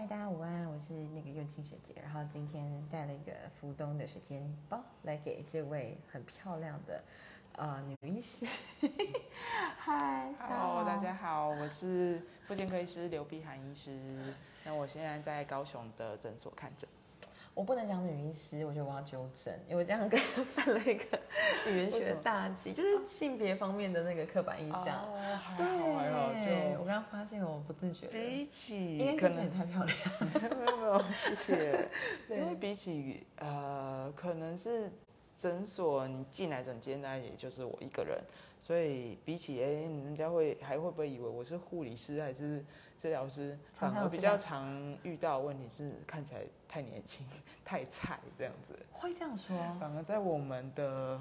嗨，大家午安，我是那个幼庆学姐，然后今天带了一个福东的时间包来给这位很漂亮的呃女医师。嗨，Hello，大家好，我是妇健科医师刘碧涵医师，那我现在在高雄的诊所看诊。我不能讲女医师，我觉得我要纠正，因为我这样跟 犯了一个 语言学大忌，就是性别方面的那个刻板印象。对，我刚刚发现我不自觉。比起，因为可能你太漂亮。没有没有，谢谢。因为比起呃，可能是诊所你进来诊间那，也就是我一个人，所以比起哎，人家会还会不会以为我是护理师还是？治疗师反而比较常遇到问题是看起来太年轻、太菜这样子。会这样说？反而在我们的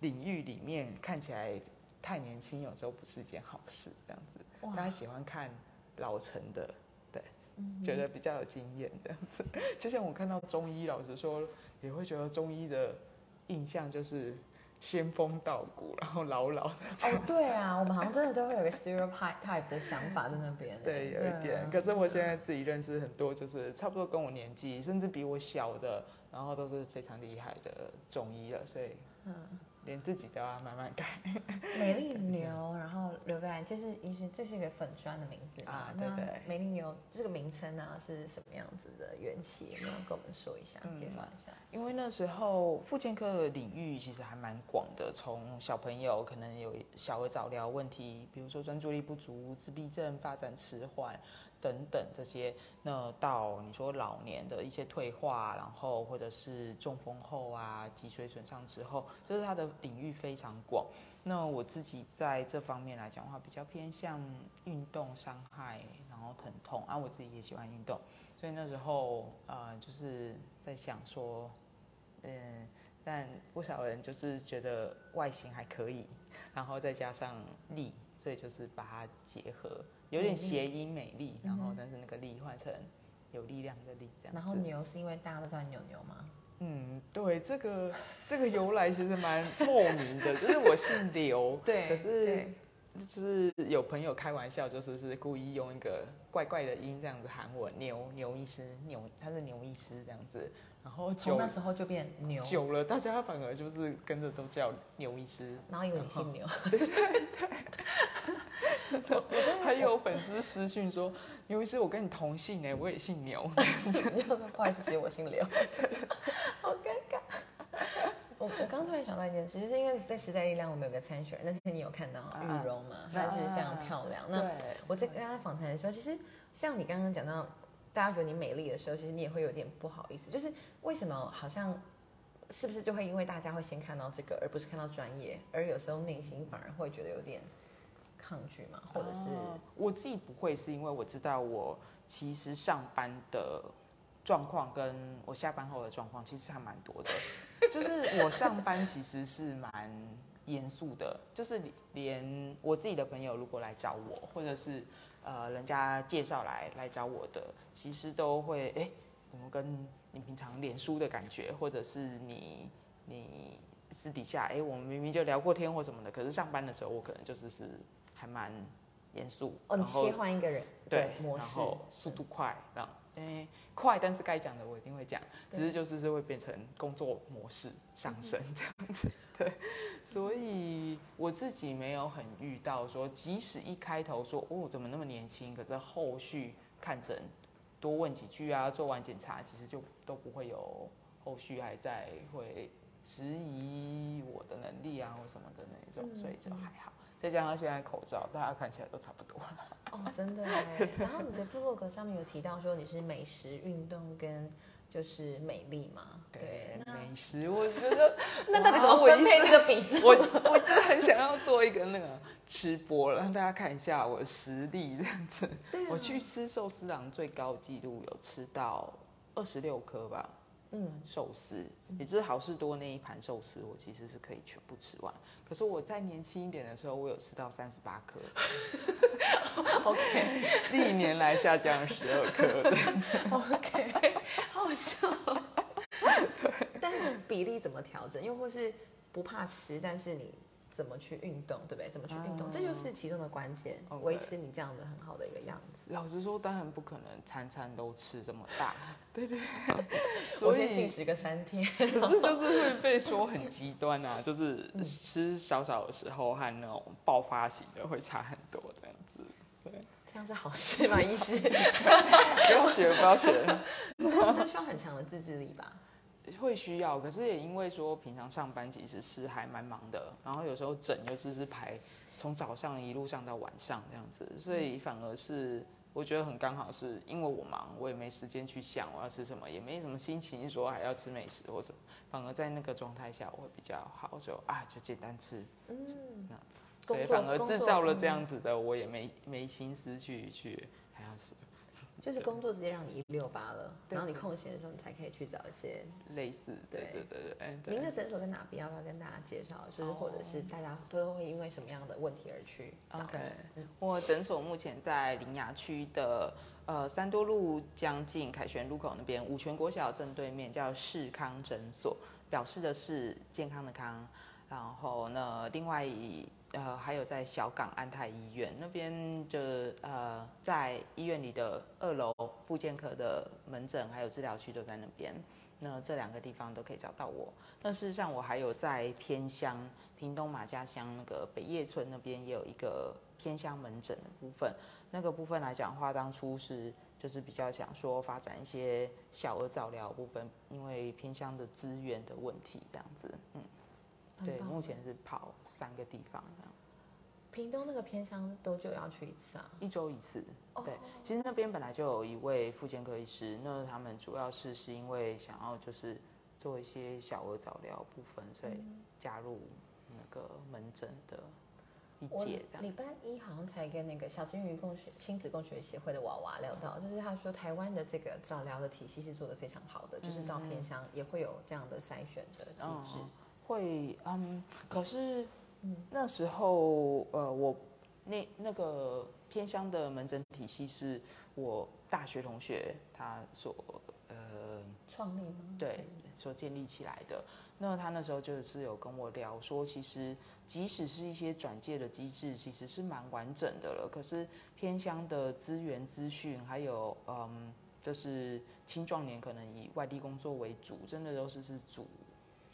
领域里面，看起来太年轻有时候不是一件好事。这样子，大家喜欢看老成的，对，觉得比较有经验这样子。就像我看到中医，老师说，也会觉得中医的印象就是。仙风道骨，然后老老的。哦，对啊，我们好像真的都会有个 stereotype 的想法在那边。对，有一点。可是我现在自己认识很多，就是差不多跟我年纪，甚至比我小的，然后都是非常厉害的中医了，所以。嗯。连自己都要慢慢改。美丽牛，然后刘白，就是医生，这是一个粉砖的名字啊。对对。美丽牛这个名称呢是什么样子的缘起？有没有跟我们说一下，介绍一下？因为那时候妇健科的领域其实还蛮广的，从小朋友可能有小儿早疗问题，比如说专注力不足、自闭症、发展迟缓。等等这些，那到你说老年的一些退化，然后或者是中风后啊，脊髓损伤之后，就是它的领域非常广。那我自己在这方面来讲的话，比较偏向运动伤害，然后疼痛啊，我自己也喜欢运动，所以那时候呃，就是在想说，嗯，但不少人就是觉得外形还可以，然后再加上力，所以就是把它结合。有点谐音美丽，然后但是那个力换成有力量的力这样。然后牛是因为大家都叫你牛牛吗？嗯，对，这个这个由来其实蛮莫名的，就是我姓刘，对，可是就是有朋友开玩笑，就是是故意用一个怪怪的音这样子喊我牛牛医师，牛他是牛医师这样子，然后从那时候就变牛，久了大家反而就是跟着都叫牛医师，然后以为你姓牛，对对对。还有粉丝私讯说：“牛医师，我跟你同姓哎，我也姓牛。”不好意思，其实我姓刘，好尴尬。我我刚突然想到一件事，就是因为在时代力量，我们有个参选，那天你有看到玉容嘛？她是非常漂亮。那我在跟她访谈的时候，其实像你刚刚讲到，大家觉得你美丽的时候，其实你也会有点不好意思，就是为什么好像是不是就会因为大家会先看到这个，而不是看到专业，而有时候内心反而会觉得有点。抗拒嘛，或者是我自己不会，是因为我知道我其实上班的状况跟我下班后的状况其实还蛮多的。就是我上班其实是蛮严肃的，就是连我自己的朋友如果来找我，或者是呃人家介绍来来找我的，其实都会哎，怎么跟你平常脸书的感觉，或者是你你私底下哎，我们明明就聊过天或什么的，可是上班的时候我可能就是是。还蛮严肃，哦，切换一个人对模式，然后速度快，让诶快，但是该讲的我一定会讲，只是就是是会变成工作模式上升这样子，对，所以我自己没有很遇到说，即使一开头说哦怎么那么年轻，可是后续看诊多问几句啊，做完检查其实就都不会有后续还在会质疑我的能力啊或什么的那种，所以就还好。再加上现在口罩，大家看起来都差不多。哦，真的。然后你的部落格上面有提到说你是美食、运动跟就是美丽嘛？对，美食，我觉得 那到底怎么分配这个比重？我我真的很想要做一个那个吃播，让大家看一下我的实力这样子。我去吃寿司郎，最高纪录有吃到二十六颗吧。嗯，寿司，也就是好事多那一盘寿司，我其实是可以全部吃完。可是我在年轻一点的时候，我有吃到三十八颗。OK，历年来下降十二颗。OK，好笑。但是比例怎么调整？又或是不怕吃，但是你怎么去运动，对不对？怎么去运动，这就是其中的关键，维持你这样的很好的一个样子。老实说，当然不可能餐餐都吃这么大，对 对。我先进食个三天，可是就是会被说很极端啊，就是吃少少的时候和那种爆发型的会差很多这样子。对，这样是好事吗？医师，不要学，不要学。这需要很强的自制力吧？会需要，可是也因为说平常上班其实是还蛮忙的，然后有时候整又只是排从早上一路上到晚上这样子，所以反而是我觉得很刚好，是因为我忙，我也没时间去想我要吃什么，也没什么心情说还要吃美食或者，反而在那个状态下我会比较好，就啊就简单吃，嗯，所以反而制造了这样子的，我也没没心思去去。就是工作直接让你一六八了，然后你空闲的时候，你才可以去找一些类似。对对对对。您的诊所在哪边？要不要跟大家介绍？就是或者是大家都会因为什么样的问题而去找你？我诊所目前在林雅区的呃三多路将近凯旋路口那边，五泉国小正对面，叫世康诊所，表示的是健康的康。然后呢，另外呃，还有在小港安泰医院那边，就呃，在医院里的二楼，复健科的门诊还有治疗区都在那边。那这两个地方都可以找到我。那事实上，我还有在偏乡，屏东马家乡那个北叶村那边也有一个偏乡门诊的部分。那个部分来讲话，当初是就是比较想说发展一些小额早疗部分，因为偏乡的资源的问题这样子，嗯。对，目前是跑三个地方这样。屏东那个偏乡多久要去一次啊？一周一次。对，其实那边本来就有一位妇健科医师，那他们主要是是因为想要就是做一些小儿早疗部分，所以加入那个门诊的一节。礼拜一好像才跟那个小金鱼共学亲子共学协会的娃娃聊到，就是他说台湾的这个早疗的体系是做的非常好的，就是到偏乡也会有这样的筛选的机制。会嗯，可是那时候呃，我那那个偏乡的门诊体系是我大学同学他所呃创立吗？对，所建立起来的。那他那时候就是有跟我聊说，其实即使是一些转介的机制，其实是蛮完整的了。可是偏乡的资源资讯，还有嗯，就是青壮年可能以外地工作为主，真的都是是主。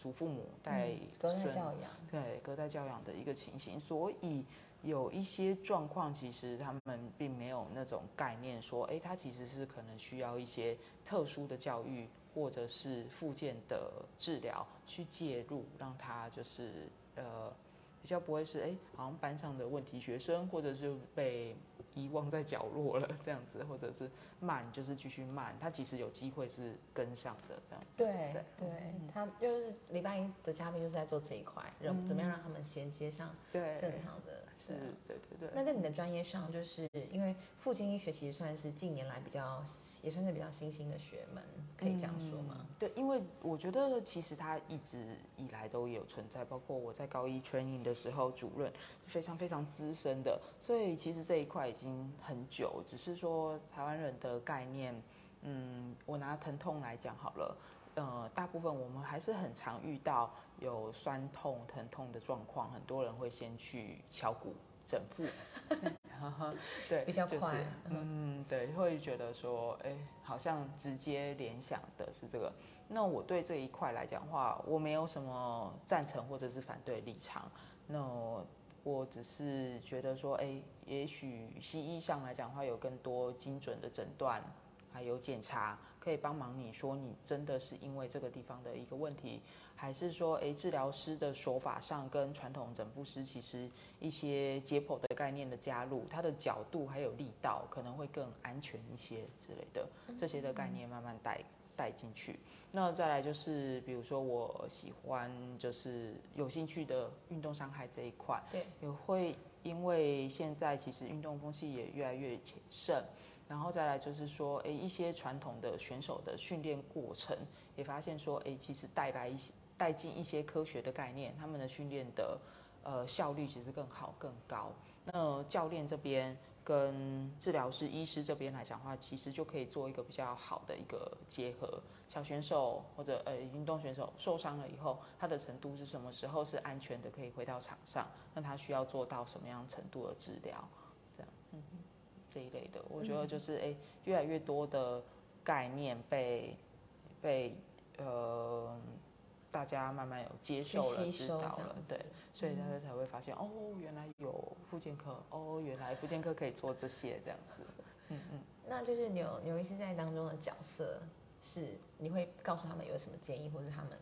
祖父母带隔代教养，对隔代教养的一个情形，所以有一些状况，其实他们并没有那种概念，说，哎，他其实是可能需要一些特殊的教育，或者是附件的治疗去介入，让他就是呃比较不会是哎，好像班上的问题学生，或者是被。遗忘在角落了，这样子，或者是慢，就是继续慢，他其实有机会是跟上的这样子。对对，他就是礼拜一的嘉宾就是在做这一块，让怎么样让他们衔接上正常的。对对对对。那在你的专业上，就是因为父亲医学其实算是近年来比较也算是比较新兴的学门，可以这样说吗？对，因为我觉得其实它一直以来都有存在，包括我在高一 training 的时候，主任非常非常资深的，所以其实这一块已经很久，只是说台湾人的概念，嗯，我拿疼痛来讲好了，呃，大部分我们还是很常遇到。有酸痛、疼痛的状况，很多人会先去敲骨整复，对，比较快，嗯，对，会觉得说，哎，好像直接联想的是这个。那我对这一块来讲话，我没有什么赞成或者是反对立场。那我只是觉得说，哎，也许西医上来讲话，有更多精准的诊断，还有检查，可以帮忙你说，你真的是因为这个地方的一个问题。还是说，诶，治疗师的手法上跟传统整复师其实一些解剖的概念的加入，它的角度还有力道可能会更安全一些之类的，这些的概念慢慢带带进去。那再来就是，比如说我喜欢就是有兴趣的运动伤害这一块，对，也会因为现在其实运动风气也越来越谨慎，然后再来就是说，诶，一些传统的选手的训练过程也发现说，诶，其实带来一些。带进一些科学的概念，他们的训练的呃效率其实更好更高。那教练这边跟治疗师、医师这边来讲的话，其实就可以做一个比较好的一个结合。小选手或者呃运动选手受伤了以后，他的程度是什么时候是安全的可以回到场上？那他需要做到什么样程度的治疗？这一类的，我觉得就是哎，越来越多的概念被被呃大家慢慢有接受了、知道了，对，所以大家才会发现哦，原来有复健科，哦，原来复健科可以做这些这样子，嗯嗯，那就是牛牛医师在当中的角色。是，你会告诉他们有什么建议，或是他们，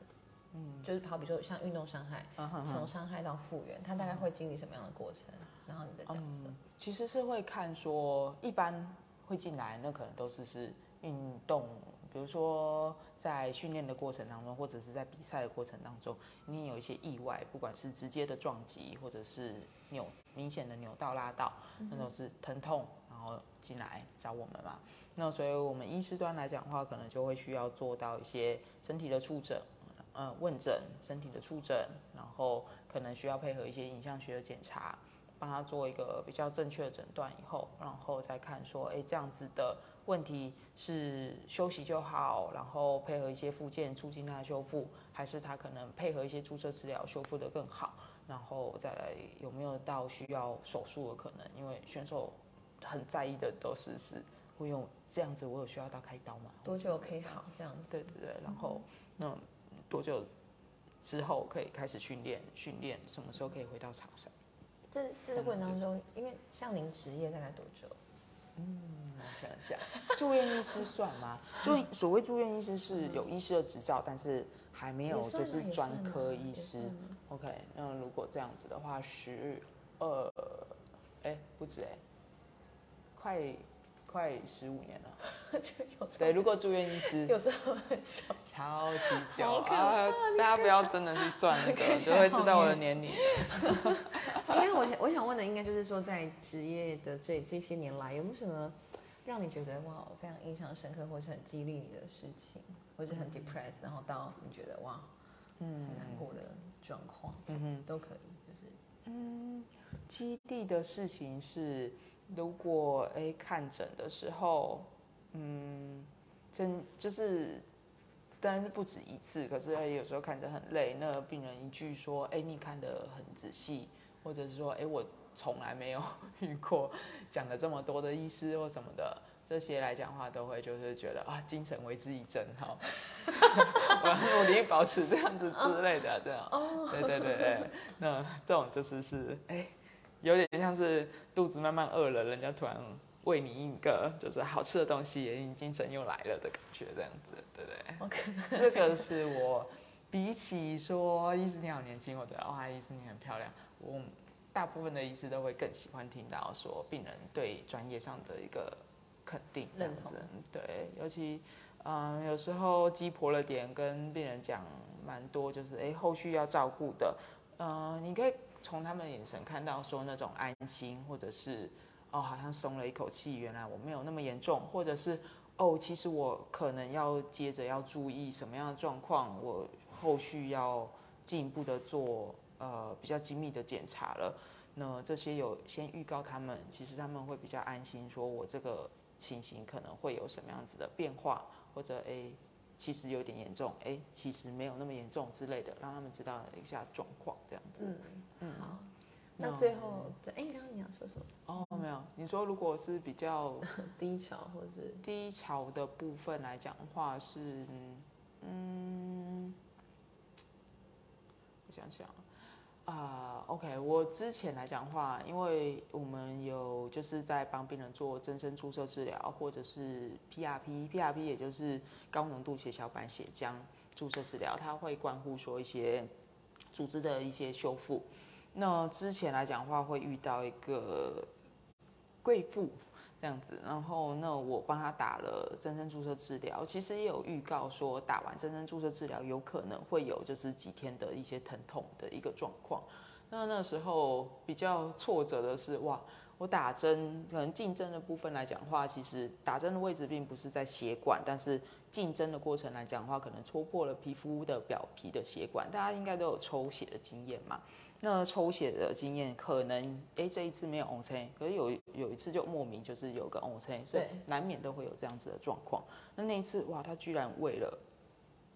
嗯，就是好比说像运动伤害，从伤害到复原，它大概会经历什么样的过程？然后你的角色，其实是会看说，一般会进来，那可能都是是运动，比如说在训练的过程当中，或者是在比赛的过程当中，你有一些意外，不管是直接的撞击，或者是扭明显的扭到拉到，那种是疼痛，然后进来找我们嘛。那所以，我们医师端来讲的话，可能就会需要做到一些身体的触诊，呃，问诊身体的触诊，然后可能需要配合一些影像学的检查，帮他做一个比较正确的诊断以后，然后再看说，哎，这样子的问题是休息就好，然后配合一些附件促进他修复，还是他可能配合一些注射治疗修复的更好，然后再来有没有到需要手术的可能？因为选手很在意的都是是。会用这样子，我有需要到开刀吗？多久可以好？这样子。对对对，然后那多久之后可以开始训练？训练什么时候可以回到场上？这这个过程当中，因为像您职业大概多久？嗯，我想一下，住院医师算吗？住 所谓住院医师是有医师的执照，但是还没有就是专科医师。OK，那如果这样子的话，十二，哎，不止哎，快。快十五年了，就有对。如果住院医师有这么久，超级久啊！大家不要真的去算那个，就会知道我的年龄。因为我想我想问的，应该就是说，在职业的这这些年来，有没有什么让你觉得哇非常印象深刻，或是很激励你的事情，或是很 depressed，然后到你觉得哇嗯很难过的状况，嗯哼都可以，就是嗯激励的事情是。如果哎看诊的时候，嗯，真就是，当然是不止一次，可是哎有时候看着很累，那病人一句说，哎你看得很仔细，或者是说，哎我从来没有遇过讲了这么多的医师或什么的，这些来讲话都会就是觉得啊精神为之一振哈，我要努力保持这样子之类的这样，对对对对，那这种就是是哎。有点像是肚子慢慢饿了，人家突然喂你一个就是好吃的东西，精神又来了的感觉，这样子，对不对？OK，这个是我比起说医师你好年轻，或者哇医师你很漂亮，我大部分的医师都会更喜欢听到说病人对专业上的一个肯定认同。对，尤其嗯有时候鸡婆了点，跟病人讲蛮多，就是哎后续要照顾的，嗯你可以。从他们眼神看到说那种安心，或者是哦好像松了一口气，原来我没有那么严重，或者是哦其实我可能要接着要注意什么样的状况，我后续要进一步的做呃比较精密的检查了。那这些有先预告他们，其实他们会比较安心，说我这个情形可能会有什么样子的变化，或者诶。其实有点严重，哎，其实没有那么严重之类的，让他们知道一下状况，这样子。嗯，好。那最后，哎，刚刚你要说什么？哦，没有。你说如果是比较 低潮或者是低潮的部分来讲的话，是嗯，我想想。啊，OK，我之前来讲话，因为我们有就是在帮病人做增生注射治疗，或者是 PRP，PRP 也就是高浓度血小板血浆注射治疗，它会关乎说一些组织的一些修复。那之前来讲话会遇到一个贵妇。这样子，然后那我帮他打了增生注射治疗，其实也有预告说打完增生注射治疗有可能会有就是几天的一些疼痛的一个状况。那那时候比较挫折的是，哇，我打针可能竞争的部分来讲话，其实打针的位置并不是在血管，但是竞争的过程来讲话，可能戳破了皮肤的表皮的血管。大家应该都有抽血的经验嘛？那抽血的经验可能，哎，这一次没有 O C，可是有有一次就莫名就是有个 O C，所以难免都会有这样子的状况。那那一次哇，他居然为了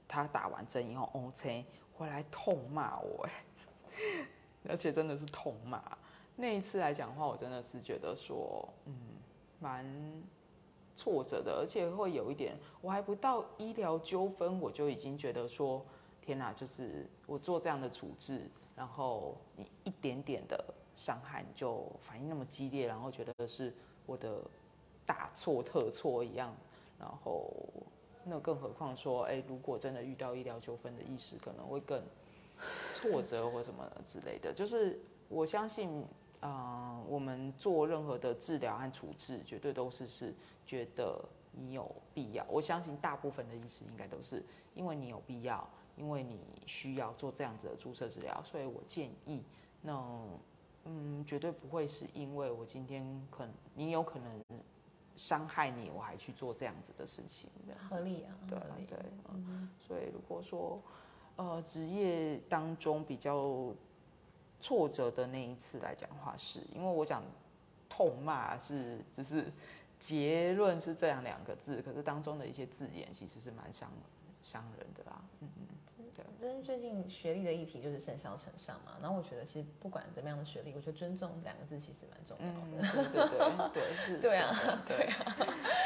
他打完针以后 O C 回来痛骂我，哎，而且真的是痛骂。那一次来讲的话，我真的是觉得说，嗯，蛮挫折的，而且会有一点，我还不到医疗纠纷，我就已经觉得说，天哪，就是我做这样的处置，然后你一点点的伤害你就反应那么激烈，然后觉得是我的大错特错一样，然后那更何况说，哎，如果真的遇到医疗纠纷的意识，可能会更挫折或什么之类的，就是我相信。嗯，我们做任何的治疗和处置，绝对都是是觉得你有必要。我相信大部分的医师应该都是因为你有必要，因为你需要做这样子的注射治疗，所以我建议，那嗯，绝对不会是因为我今天可能你有可能伤害你，我还去做这样子的事情，合理啊，对对，嗯，所以如果说呃职业当中比较。挫折的那一次来讲话，是因为我讲痛骂是只是结论是这样两个字，可是当中的一些字眼其实是蛮伤伤人的啦。嗯嗯，对。就是最近学历的议题就是甚嚣尘上嘛，然后我觉得其实不管怎么样的学历，我觉得尊重两个字其实蛮重要的。对对对，是。对啊，对啊，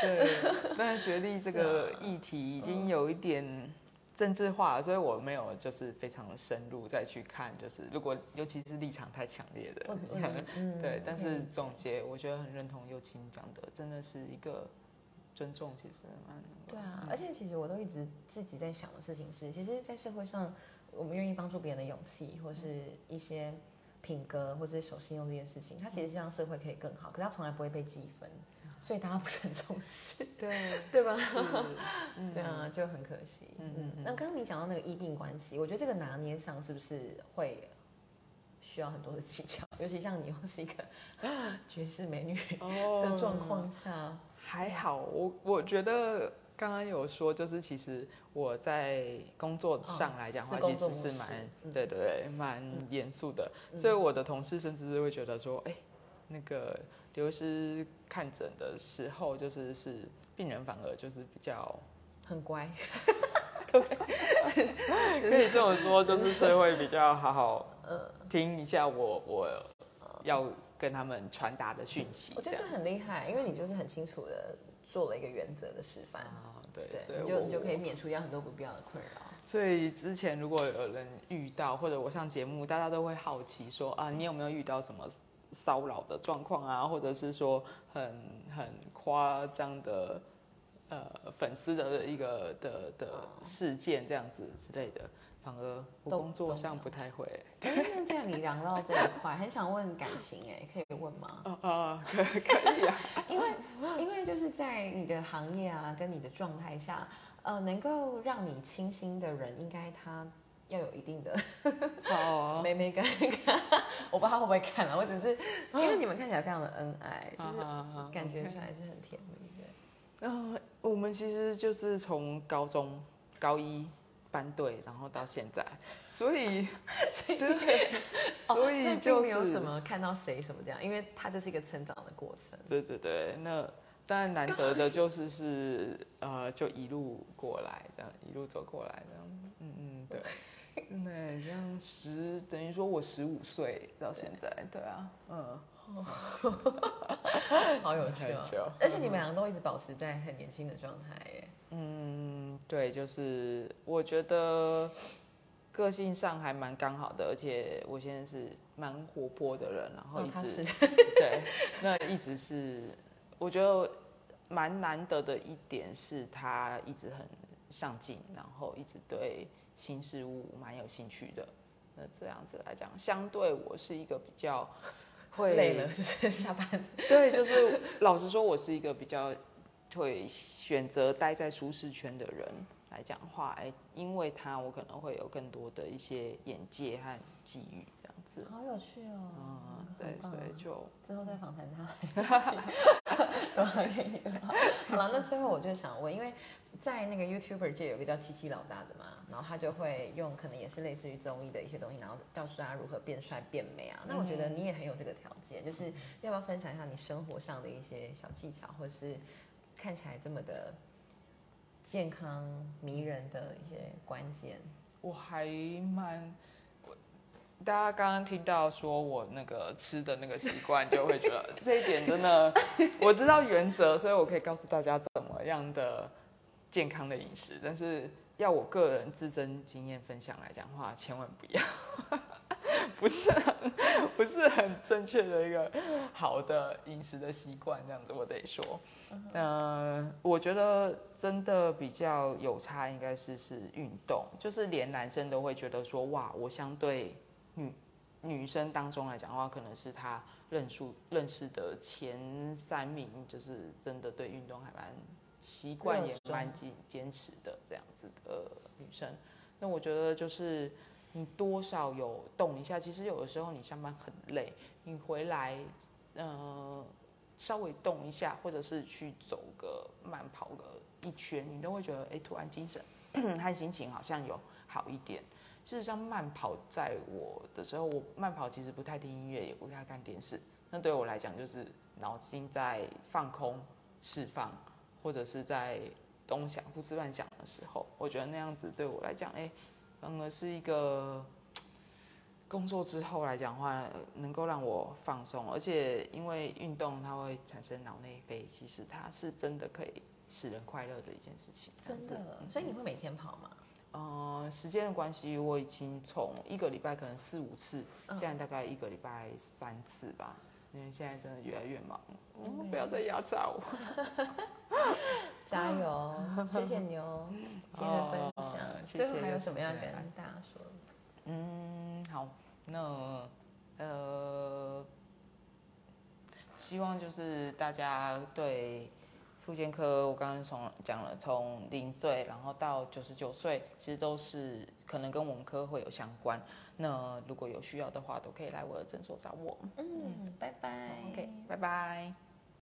对。但学历这 个议题已经有一点。政治化，所以我没有就是非常的深入再去看，就是如果尤其是立场太强烈的，对。但是总结，我觉得很认同右青讲的，真的是一个尊重，其实蛮对啊。而且其实我都一直自己在想的事情是，其实，在社会上，我们愿意帮助别人的勇气，或是一些品格，或者是守信用这件事情，它其实是让社会可以更好，可是它从来不会被积分。所以大家不是很重视，对对吧？对啊，就很可惜。嗯嗯。那刚刚你讲到那个医病关系，我觉得这个拿捏上是不是会需要很多的技巧？尤其像你又是一个绝世美女的状况下，还好。我我觉得刚刚有说，就是其实我在工作上来讲话，其实是蛮对对对，蛮严肃的。所以我的同事甚至会觉得说，哎，那个。刘医师看诊的时候，就是是病人反而就是比较很乖，对，可以这么说，就是社会比较好好听一下我我要跟他们传达的讯息。我觉得这很厉害，因为你就是很清楚的做了一个原则的示范啊，对，你就你就可以免除掉很多不必要的困扰。所以之前如果有人遇到，或者我上节目，大家都会好奇说啊，你有没有遇到什么？骚扰的状况啊，或者是说很很夸张的呃粉丝的一个的的事件这样子之类的，反而我工作上不太会。那既然你聊到这一块，很想问感情哎，可以问吗？啊啊，可可以啊。因为因为就是在你的行业啊，跟你的状态下，呃，能够让你倾心的人，应该他。要有一定的哦，美美感，我不知道他会不会看啊。我只是因为你们看起来非常的恩爱，就是感觉出来是很甜蜜的。然我们其实就是从高中高一班队，然后到现在，所以所 以，所以就没有什么看到谁什么这样，因为它就是一个成长的过程。对对对，那当然难得的 就是是呃，就一路过来这样，一路走过来这样，嗯嗯，对。那，这样十等于说我十五岁到现在，对啊，嗯，好有趣哦，而且你们两个都一直保持在很年轻的状态耶。嗯，对，就是我觉得个性上还蛮刚好的，而且我现在是蛮活泼的人，然后一直 对，那一直是我觉得蛮难得的一点是他一直很上进，然后一直对。新事物蛮有兴趣的，那这样子来讲，相对我是一个比较会累了，就是下班。对，就是老实说，我是一个比较会选择待在舒适圈的人来讲话。哎，因为他，我可能会有更多的一些眼界和机遇，这样子。好有趣哦。嗯，对，所以就之后再访谈他。好了，那最后我就想问，因为在那个 YouTuber 界有个叫七七老大的嘛，然后他就会用可能也是类似于综艺的一些东西，然后告诉大家如何变帅变美啊。那我觉得你也很有这个条件，就是要不要分享一下你生活上的一些小技巧，或者是看起来这么的健康迷人的一些关键？我还蛮。大家刚刚听到说我那个吃的那个习惯，就会觉得 这一点真的，我知道原则，所以我可以告诉大家怎么样的健康的饮食。但是要我个人自身经验分享来讲话，千万不要，不是不是很正确的一个好的饮食的习惯，这样子我得说。嗯，我觉得真的比较有差，应该是是运动，就是连男生都会觉得说，哇，我相对。女女生当中来讲的话，可能是他认识认识的前三名，就是真的对运动还蛮习惯，也蛮坚坚持的这样子的女生。那我觉得就是你多少有动一下，其实有的时候你上班很累，你回来呃稍微动一下，或者是去走个慢跑个一圈，你都会觉得哎，突然精神 和心情好像有好一点。事实上，慢跑在我的时候，我慢跑其实不太听音乐，也不太看电视。那对我来讲，就是脑筋在放空、释放，或者是在东想、胡思乱想的时候，我觉得那样子对我来讲，哎，反而是一个工作之后来讲话，能够让我放松。而且因为运动它会产生脑内啡，其实它是真的可以使人快乐的一件事情。真的，所以你会每天跑吗？呃，时间的关系，我已经从一个礼拜可能四五次，现在大概一个礼拜三次吧。因为现在真的越来越忙，不要再压榨我。加油，谢谢你哦，今天的分享。最后还有什么要跟大家说？嗯，好，那呃，希望就是大家对。妇健科，我刚刚从讲了，从零岁然后到九十九岁，其实都是可能跟我们科会有相关。那如果有需要的话，都可以来我的诊所找我。嗯，拜拜。OK，拜拜。